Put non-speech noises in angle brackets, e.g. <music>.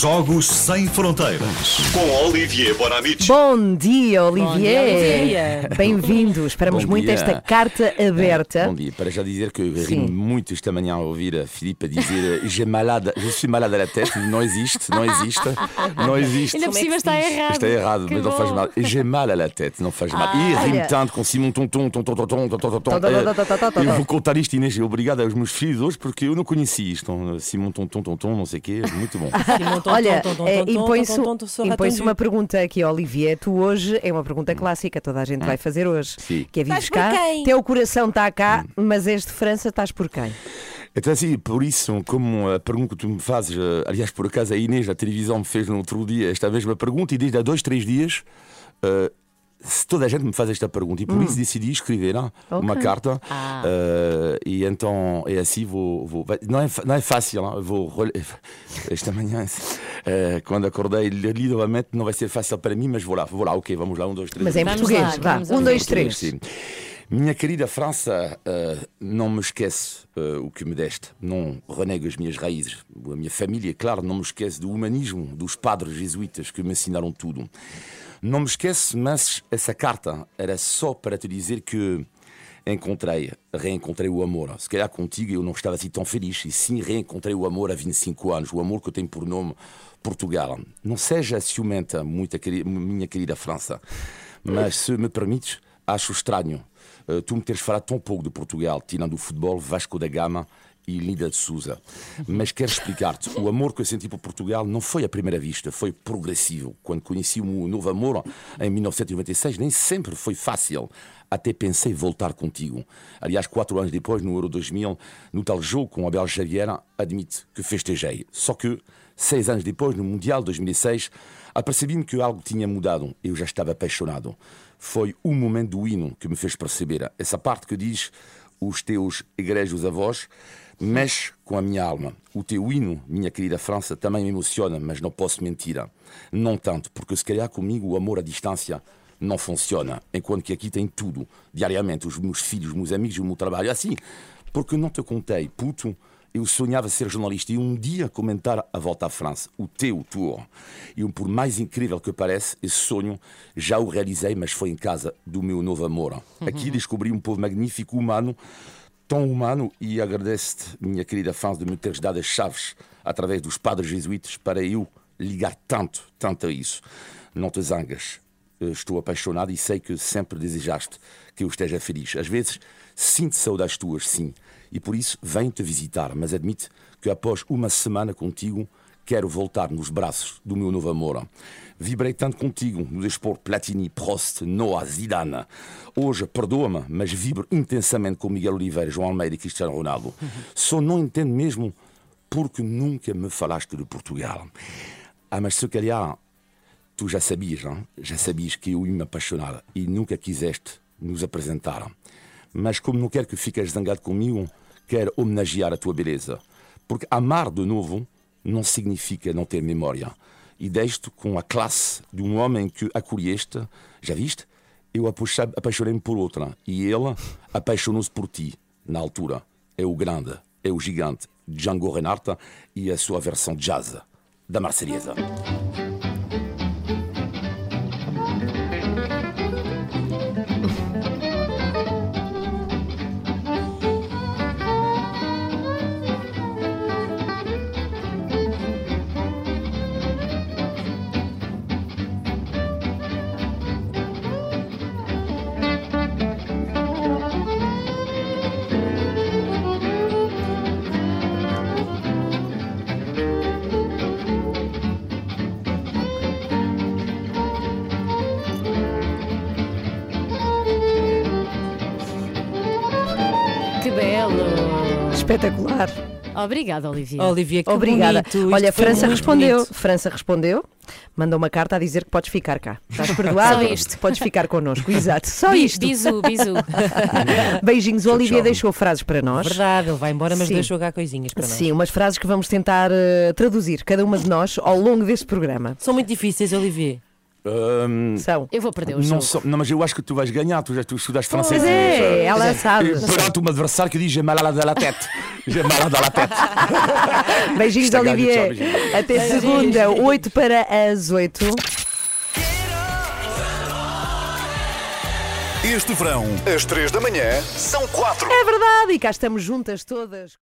Jogos Sem Fronteiras. Com Olivier Bonamici. Bom dia, Olivier. Bem-vindo. Esperamos Bom muito dia. esta carta aberta. Bom dia. Para já dizer que Sim. ri muito esta manhã a ouvir a Filipe dizer j'ai malade, je suis malade à la tête. Não existe, não existe, não existe. Ainda por cima está errado. Está errado, Que mas não faz mal. E J'ai mal à la tête, não faz mal. E Olha. rimo tanto com Simon Tonton, Tonton, Tonton, Tonton, Tonton. Eu vou contar isto, Inês, e obrigado aos meus filhos hoje, porque eu não conheci isto. Simon Tonton, Tonton, não sei o quê. Muito bom. Olha, impõe-se impõe impõe-se uma pergunta aqui, Olivier. Tu hoje é uma pergunta clássica, toda a gente vai fazer hoje. Sim. Que é vives cá, quem? teu coração está cá, mas és de França, estás por quem? Então, assim, por isso, como a pergunta que tu me fazes, eh, aliás, por acaso a Inês da televisão me fez no outro dia esta mesma pergunta, e desde há dois, três dias, eh, se toda a gente me faz esta pergunta, e por isso decidi escrever ah, uma Ok. carta, Ah. eh, e então é assim, vou. vou não, é, não é fácil, ah, vou. <laughs> Esta manhã, eh, quando acordei, li novamente, não vai ser fácil para mim, mas vou lá, vou lá, ok, vamos lá, um, dois, três. Mas é em português. lá, um, dois, três. Sim. Minha querida França, eh, não me esquece eh, o que me deste. Não renego as minhas raízes. A minha família, claro, não me esquece do humanismo dos padres jesuítas que me ensinaram tudo. Não me esquece, mas essa carta era só para te dizer que encontrei, reencontrei o amor. Se calhar contigo eu não estava assim tão feliz. E sim, reencontrei o amor há 25 anos. O amor que eu tenho por nome Portugal. Não seja ciumenta, muita minha querida França. Mas se me permites, acho estranho eh, tu me teres falado tão pouco de Portugal, tirando o futebol, Vasco da Gama e Linda de Souza. Mas quero explicar-te: o amor que eu senti por Portugal não foi à primeira vista, foi progressivo. Quando conheci o novo amor em 1996, nem sempre foi fácil. Até pensei voltar contigo. Aliás, quatro anos depois, no Euro 2000, no tal jogo com Abel Xavier, admito que festejei. Só que, seis anos depois, no Mundial 2006, apercebi-me que algo tinha mudado. Eu já estava apaixonado. Foi o momento do hino que me fez perceber. Essa parte que diz os teus egrejos avós mexe com a minha alma. O teu hino, minha querida França, também me emociona, mas não posso mentir. Não tanto, porque se calhar comigo o amor à distância não funciona, enquanto que aqui tem tudo, diariamente, os meus filhos, os meus amigos, o meu trabalho. Assim, porque não te contei, puto, eu sonhava ser jornalista e um dia comentar a volta à França, o teu tour. E por mais incrível que pareça, esse sonho já o realizei, mas foi em casa do meu novo amor. Aqui descobri um povo magnífico, humano, tão humano, e agradeço-te, minha querida França, de me teres dado as chaves através dos padres jesuítas para eu ligar tanto, tanto a isso. Não te zangas. Estou apaixonado e sei que sempre desejaste que eu esteja feliz. Às vezes sinto saudades tuas, sim, e por isso venho te visitar, mas admite que após uma semana contigo quero voltar nos braços do meu novo amor. Vibrei tanto contigo no desporto Platini, Prost, Noah, Zidane. Hoje, perdoa-me, mas vibro intensamente com Miguel Oliveira, João Almeida e Cristiano Ronaldo. <laughs> Só não entendo mesmo porque nunca me falaste de Portugal. Ah, mas se calhar tu já sabias, não? já sabias que eu ia me apaixonar e nunca quiseste nos apresentar. Mas como não quero que fiques zangado comigo, quero homenagear a tua beleza. Porque amar de novo não significa não ter memória. E deixo-te com a classe de um homem que acolheste, já viste? Eu apaixo- apaixonei-me por outra e ele apaixonou-se por ti, na altura. É o grande, é o gigante, Django Reinhardt e a sua versão jazz da Marselhesa. Que belo. Espetacular. Obrigada, Olivia. Olivia, que Obrigada. bonito. Isto Olha, foi França muito respondeu. bonito. França respondeu. Mandou uma carta a dizer que podes ficar cá. Estás perdoado? Só isto. Podes ficar connosco. Exato. Só Bi- isto. Bisu, bisu. <laughs> Beijinhos. O Olivia deixou frases para nós. Verdade, ele vai embora, mas Sim. deixou cá coisinhas para nós. Sim, umas frases que vamos tentar eh, traduzir, cada uma de nós, ao longo deste programa. São muito difíceis, Olivier. Hum, São. Eu vou perder o não, jogo. sou- não, mas eu acho que tu vais ganhar, tu já tu estudaste Pois francês. é, ela sabe. Perante um adversário que diz mal à la tête. J'ai mal à la tête. <laughs> Beijinhos, Está ganho, Olivier. tchau, beijinhos. Até Beijinhos. segunda, 8 para as 8. Este verão, às 3 da manhã, são 4. É verdade, e cá estamos juntas todas.